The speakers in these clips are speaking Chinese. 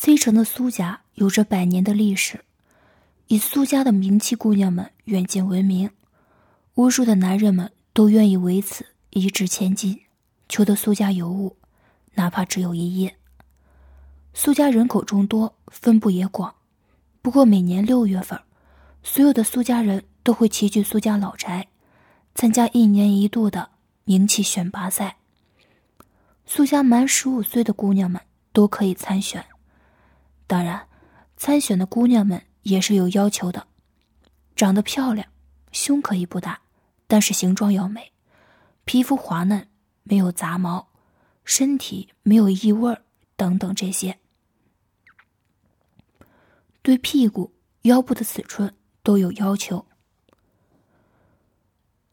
，C 城的苏家有着百年的历史，以苏家的名气姑娘们远近闻名，无数的男人们都愿意为此一掷千金，求得苏家尤物，哪怕只有一夜。苏家人口众多，分布也广，不过每年六月份，所有的苏家人都会齐聚苏家老宅，参加一年一度的名气选拔赛。苏家满十五岁的姑娘们都可以参选，当然，参选的姑娘们也是有要求的：长得漂亮，胸可以不大，但是形状要美，皮肤滑嫩，没有杂毛，身体没有异味等等这些。对屁股、腰部的尺寸都有要求。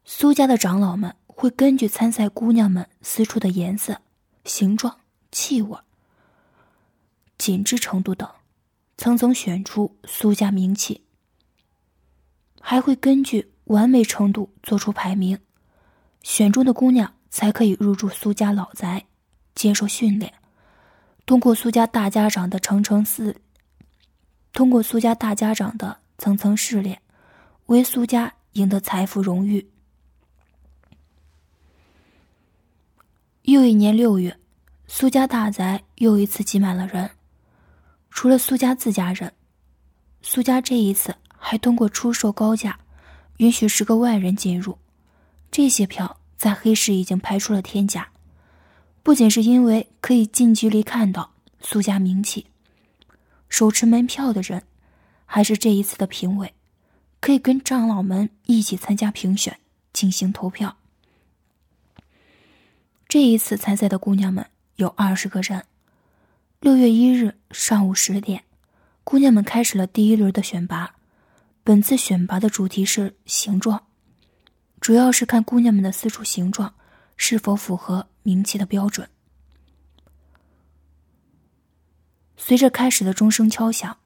苏家的长老们会根据参赛姑娘们私处的颜色。形状、气味、紧致程度等，层层选出苏家名气。还会根据完美程度做出排名，选中的姑娘才可以入住苏家老宅，接受训练。通过苏家大家长的层层试，通过苏家大家长的层层试炼，为苏家赢得财富荣誉。又一年六月，苏家大宅又一次挤满了人。除了苏家自家人，苏家这一次还通过出售高价，允许十个外人进入。这些票在黑市已经拍出了天价。不仅是因为可以近距离看到苏家名气，手持门票的人，还是这一次的评委，可以跟长老们一起参加评选，进行投票。这一次参赛的姑娘们有二十个人。六月一日上午十点，姑娘们开始了第一轮的选拔。本次选拔的主题是形状，主要是看姑娘们的私处形状是否符合名气的标准。随着开始的钟声敲响，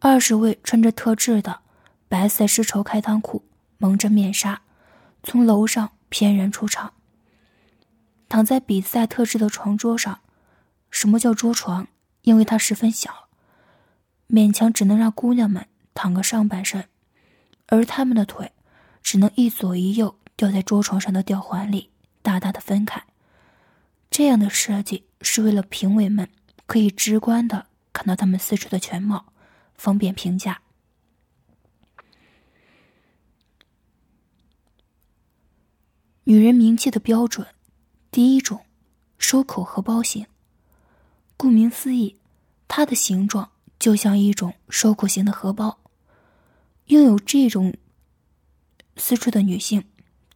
二十位穿着特制的白色丝绸开裆裤、蒙着面纱，从楼上翩然出场。躺在比赛特制的床桌上，什么叫桌床？因为它十分小，勉强只能让姑娘们躺个上半身，而她们的腿只能一左一右吊在桌床上的吊环里，大大的分开。这样的设计是为了评委们可以直观的看到她们四处的全貌，方便评价。女人名气的标准。第一种，收口荷包型。顾名思义，它的形状就像一种收口型的荷包。拥有这种私处的女性，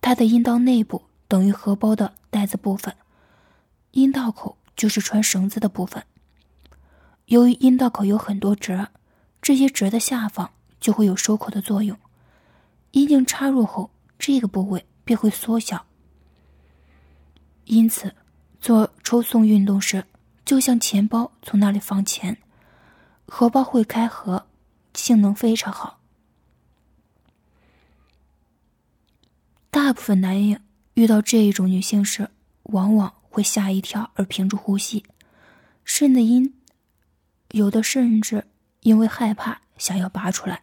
她的阴道内部等于荷包的袋子部分，阴道口就是穿绳子的部分。由于阴道口有很多褶，这些褶的下方就会有收口的作用。阴茎插入后，这个部位便会缩小。因此，做抽送运动时，就像钱包从那里放钱，荷包会开合，性能非常好。大部分男人遇到这一种女性时，往往会吓一跳而屏住呼吸，甚至因有的甚至因为害怕想要拔出来。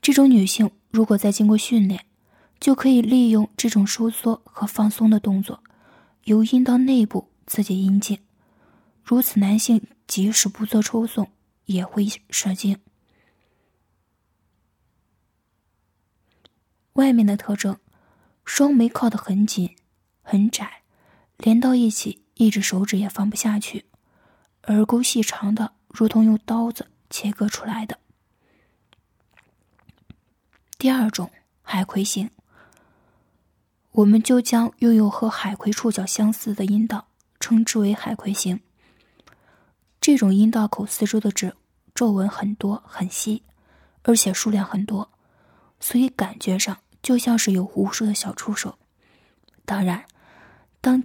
这种女性如果再经过训练，就可以利用这种收缩和放松的动作，由阴道内部刺激阴茎。如此，男性即使不做抽送也会射精。外面的特征：双眉靠得很紧、很窄，连到一起一只手指也放不下去；耳沟细长的，如同用刀子切割出来的。第二种，海葵型。我们就将拥有和海葵触角相似的阴道称之为海葵型。这种阴道口四周的褶皱纹很多很细，而且数量很多，所以感觉上就像是有无数的小触手。当然，当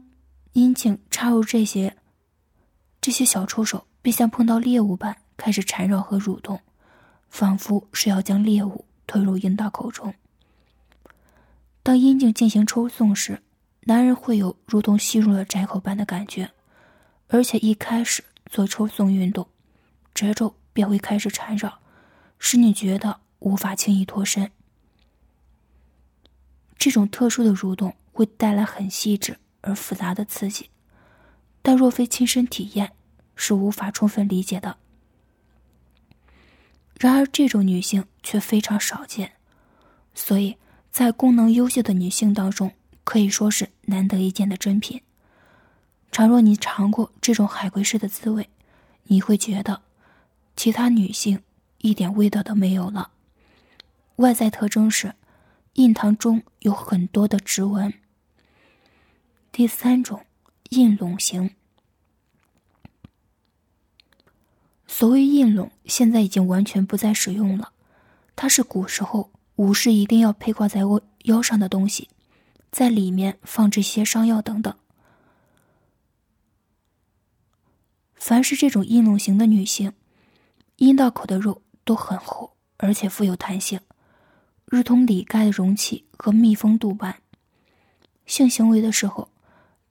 阴茎插入这些这些小触手，便像碰到猎物般开始缠绕和蠕动，仿佛是要将猎物推入阴道口中。当阴茎进行抽送时，男人会有如同吸入了窄口般的感觉，而且一开始做抽送运动，褶皱便会开始缠绕，使你觉得无法轻易脱身。这种特殊的蠕动会带来很细致而复杂的刺激，但若非亲身体验，是无法充分理解的。然而，这种女性却非常少见，所以在功能优秀的女性当中，可以说是难得一见的珍品。倘若你尝过这种海龟式的滋味，你会觉得其他女性一点味道都没有了。外在特征是，印堂中有很多的指纹。第三种，印拢型。所谓印拢，现在已经完全不再使用了。它是古时候武士一定要佩挂在腰上的东西，在里面放置些伤药等等。凡是这种印拢型的女性，阴道口的肉都很厚，而且富有弹性，如同里盖的容器和密封度般。性行为的时候，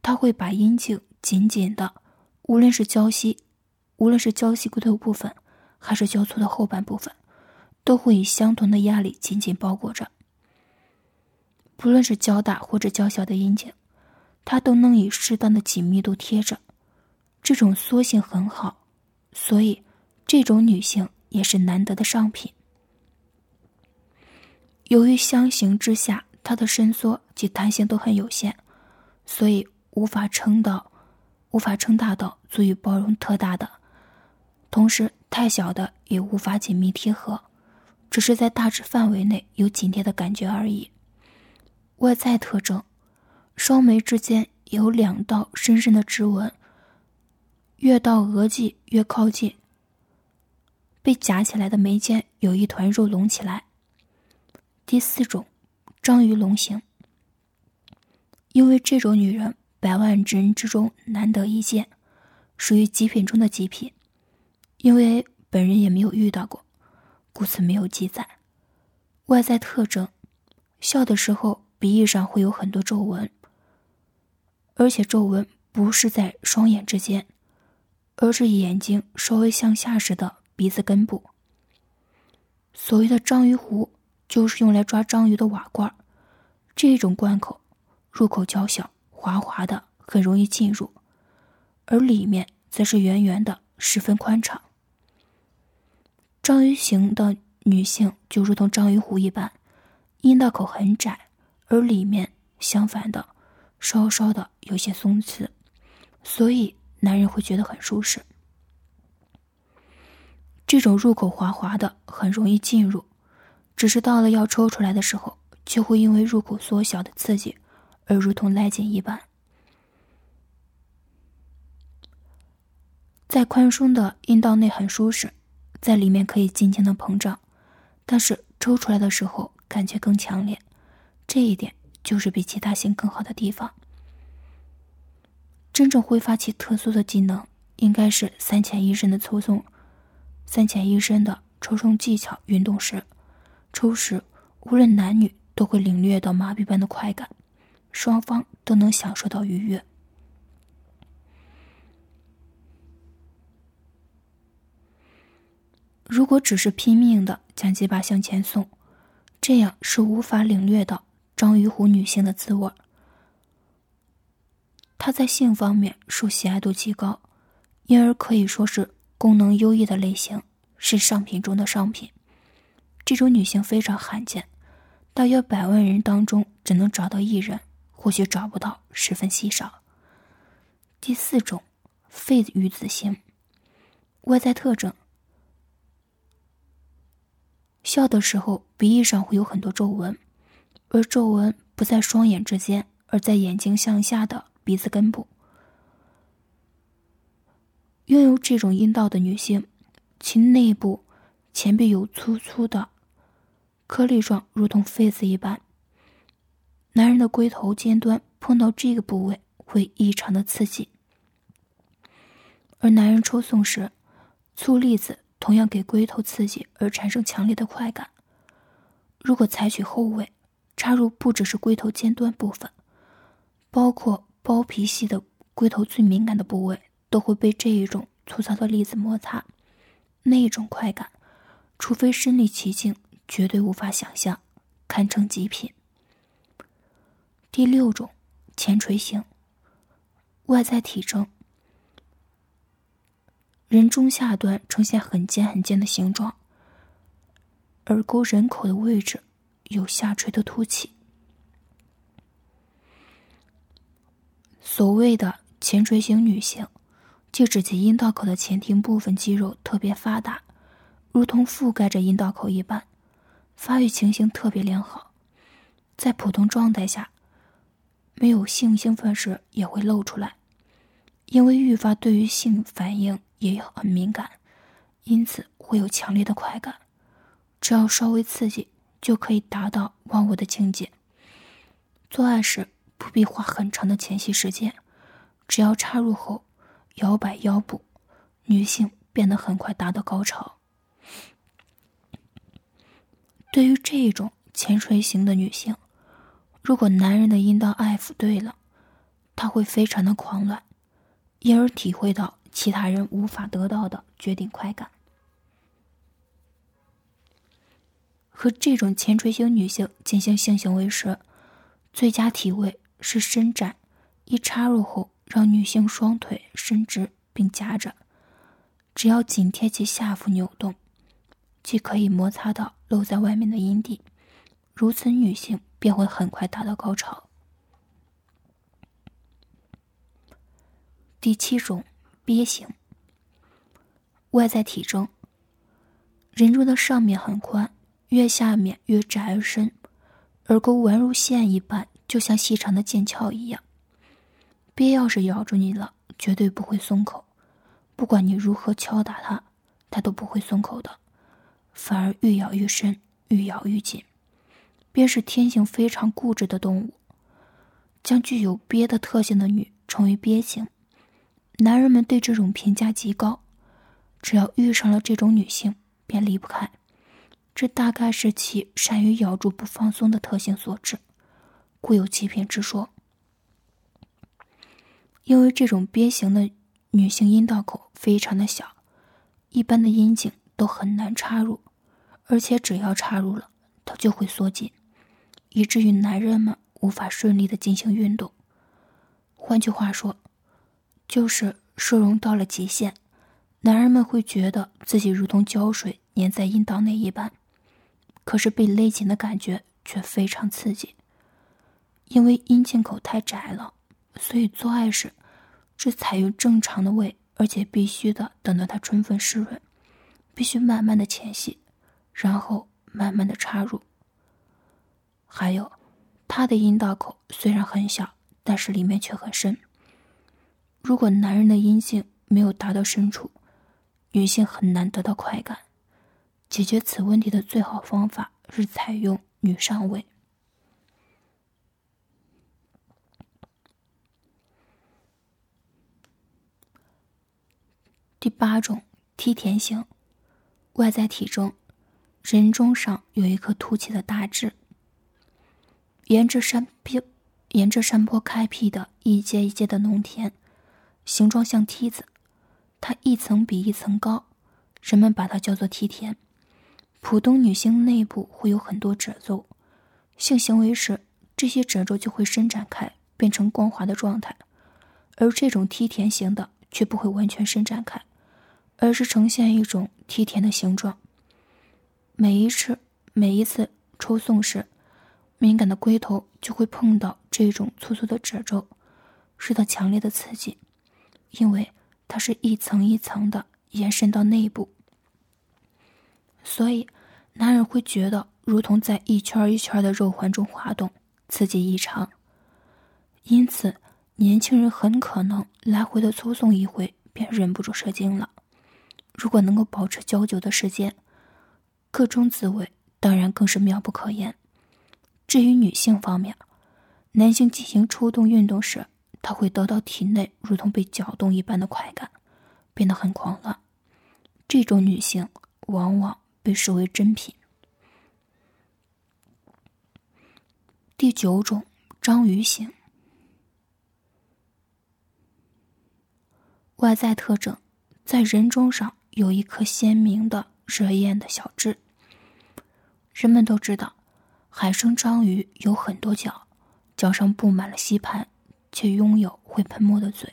她会把阴茎紧紧的，无论是交膝。无论是胶细龟头部分，还是交粗的后半部分，都会以相同的压力紧紧包裹着。不论是较大或者较小的阴茎，它都能以适当的紧密度贴着，这种缩性很好，所以这种女性也是难得的上品。由于相形之下，它的伸缩及弹性都很有限，所以无法撑到，无法撑大到足以包容特大的。同时，太小的也无法紧密贴合，只是在大致范围内有紧贴的感觉而已。外在特征，双眉之间有两道深深的指纹，越到额际越靠近。被夹起来的眉间有一团肉隆起来。第四种，章鱼龙形。因为这种女人百万之人之中难得一见，属于极品中的极品。因为本人也没有遇到过，故此没有记载。外在特征，笑的时候鼻翼上会有很多皱纹，而且皱纹不是在双眼之间，而是眼睛稍微向下时的鼻子根部。所谓的章鱼壶，就是用来抓章鱼的瓦罐，这种罐口入口较小，滑滑的，很容易进入，而里面则是圆圆的，十分宽敞。章鱼型的女性就如同章鱼壶一般，阴道口很窄，而里面相反的稍稍的有些松弛，所以男人会觉得很舒适。这种入口滑滑的，很容易进入，只是到了要抽出来的时候，就会因为入口缩小的刺激而如同勒紧一般。在宽松的阴道内很舒适。在里面可以尽情的膨胀，但是抽出来的时候感觉更强烈，这一点就是比其他型更好的地方。真正挥发起特殊的技能，应该是三浅一深的抽送，三浅一深的抽送技巧运动时，抽时无论男女都会领略到麻痹般的快感，双方都能享受到愉悦。如果只是拼命的将鸡巴向前送，这样是无法领略到章鱼湖女性的滋味。她在性方面受喜爱度极高，因而可以说是功能优异的类型，是上品中的上品。这种女性非常罕见，大约百万人当中只能找到一人，或许找不到，十分稀少。第四种，肺鱼子型，外在特征。笑的时候，鼻翼上会有很多皱纹，而皱纹不在双眼之间，而在眼睛向下的鼻子根部。拥有这种阴道的女性，其内部前壁有粗粗的颗粒状，如同痱子一般。男人的龟头尖端碰到这个部位会异常的刺激，而男人抽送时，粗粒子。同样给龟头刺激而产生强烈的快感。如果采取后位，插入不只是龟头尖端部分，包括包皮系的龟头最敏感的部位都会被这一种粗糙的粒子摩擦，那种快感，除非身临其境，绝对无法想象，堪称极品。第六种，前垂型。外在体征，人中下端呈现很尖很尖的形状，耳沟人口的位置有下垂的凸起。所谓的前垂型女性，即指其阴道口的前庭部分肌肉特别发达，如同覆盖着阴道口一般，发育情形特别良好，在普通状态下。没有性兴奋时也会露出来，因为愈发对于性反应也很敏感，因此会有强烈的快感。只要稍微刺激，就可以达到忘我的境界。做爱时不必花很长的前戏时间，只要插入后摇摆腰部，女性便能很快达到高潮。对于这种前垂型的女性。如果男人的阴道爱抚对了，她会非常的狂乱，因而体会到其他人无法得到的绝顶快感。和这种前垂型女性进行性行为时，最佳体位是伸展，一插入后让女性双腿伸直并夹着，只要紧贴其下腹扭动，即可以摩擦到露在外面的阴蒂，如此女性。便会很快达到高潮。第七种鳖型。外在体征：人中的上面很宽，越下面越窄而深，耳沟宛如线一般，就像细长的剑鞘一样。鳖要是咬住你了，绝对不会松口，不管你如何敲打它，它都不会松口的，反而愈咬愈深，愈咬愈紧。鳖是天性非常固执的动物，将具有鳖的特性的女称为鳖型。男人们对这种评价极高，只要遇上了这种女性，便离不开。这大概是其善于咬住不放松的特性所致，故有极品之说。因为这种鳖型的女性阴道口非常的小，一般的阴茎都很难插入，而且只要插入了，它就会缩紧。以至于男人们无法顺利的进行运动。换句话说，就是摄容到了极限，男人们会觉得自己如同胶水粘在阴道内一般，可是被勒紧的感觉却非常刺激。因为阴茎口太窄了，所以做爱时只采用正常的位，而且必须的等到它充分湿润，必须慢慢的前戏，然后慢慢的插入。还有，他的阴道口虽然很小，但是里面却很深。如果男人的阴茎没有达到深处，女性很难得到快感。解决此问题的最好方法是采用女上位。第八种梯田型，外在体征，人中上有一颗凸起的大痣。沿着山坡，沿着山坡开辟的一阶一阶的农田，形状像梯子，它一层比一层高，人们把它叫做梯田。普通女性内部会有很多褶皱，性行为时这些褶皱就会伸展开，变成光滑的状态。而这种梯田型的却不会完全伸展开，而是呈现一种梯田的形状。每一次每一次抽送时。敏感的龟头就会碰到这种粗粗的褶皱，受到强烈的刺激，因为它是一层一层的延伸到内部，所以男人会觉得如同在一圈一圈的肉环中滑动，刺激异常。因此，年轻人很可能来回的抽送一回便忍不住射精了。如果能够保持较久的时间，各种滋味当然更是妙不可言。至于女性方面，男性进行抽动运动时，他会得到体内如同被搅动一般的快感，变得很狂乱。这种女性往往被视为珍品。第九种章鱼型，外在特征，在人中上有一颗鲜明的、惹眼的小痣。人们都知道，海生章鱼有很多脚，脚上布满了吸盘，却拥有会喷墨的嘴。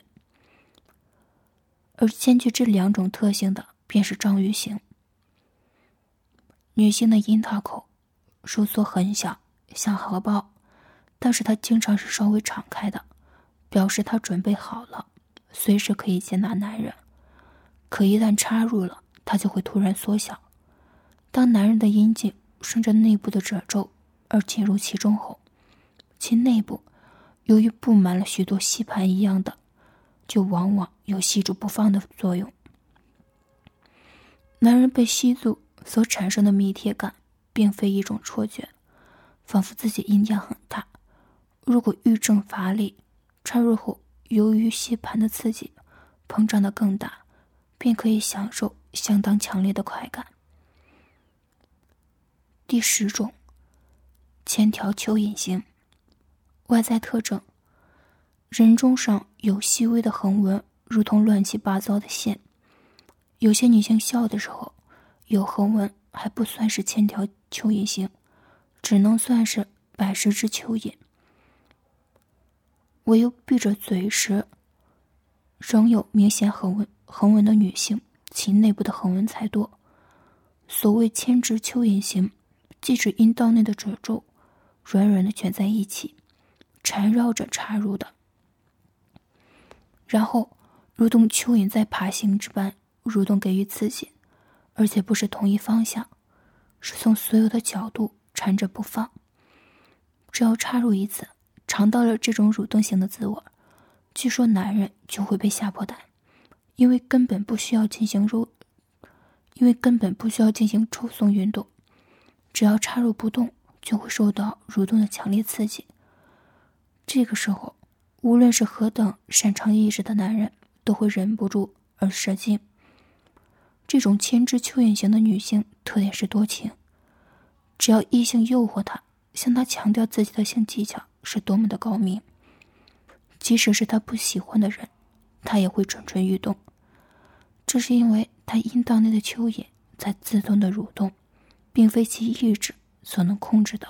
而兼具这两种特性的，便是章鱼型。女性的阴道口收缩很小，像荷包，但是它经常是稍微敞开的，表示她准备好了，随时可以接纳男人。可一旦插入了，它就会突然缩小。当男人的阴茎顺着内部的褶皱而进入其中后，其内部由于布满了许多吸盘一样的，就往往有吸住不放的作用。男人被吸住。所产生的密贴感，并非一种错觉，仿佛自己阴茎很大。如果欲症乏力，插入后由于吸盘的刺激，膨胀的更大，便可以享受相当强烈的快感。第十种，千条蚯蚓型。外在特征：人中上有细微的横纹，如同乱七八糟的线。有些女性笑的时候。有横纹还不算是千条蚯蚓型，只能算是百十只蚯蚓。唯有闭着嘴时，仍有明显横纹横纹的女性，其内部的横纹才多。所谓千只蚯蚓型，即指阴道内的褶皱软软的卷在一起，缠绕着插入的，然后如同蚯蚓在爬行之般蠕动，给予刺激。而且不是同一方向，是从所有的角度缠着不放。只要插入一次，尝到了这种蠕动型的滋味，据说男人就会被吓破胆，因为根本不需要进行揉，因为根本不需要进行抽送运动，只要插入不动，就会受到蠕动的强烈刺激。这个时候，无论是何等擅长意识的男人，都会忍不住而射精。这种千枝蚯蚓型的女性特点是多情，只要异性诱惑她，向她强调自己的性技巧是多么的高明，即使是她不喜欢的人，她也会蠢蠢欲动。这是因为她阴道内的蚯蚓在自动的蠕动，并非其意志所能控制的。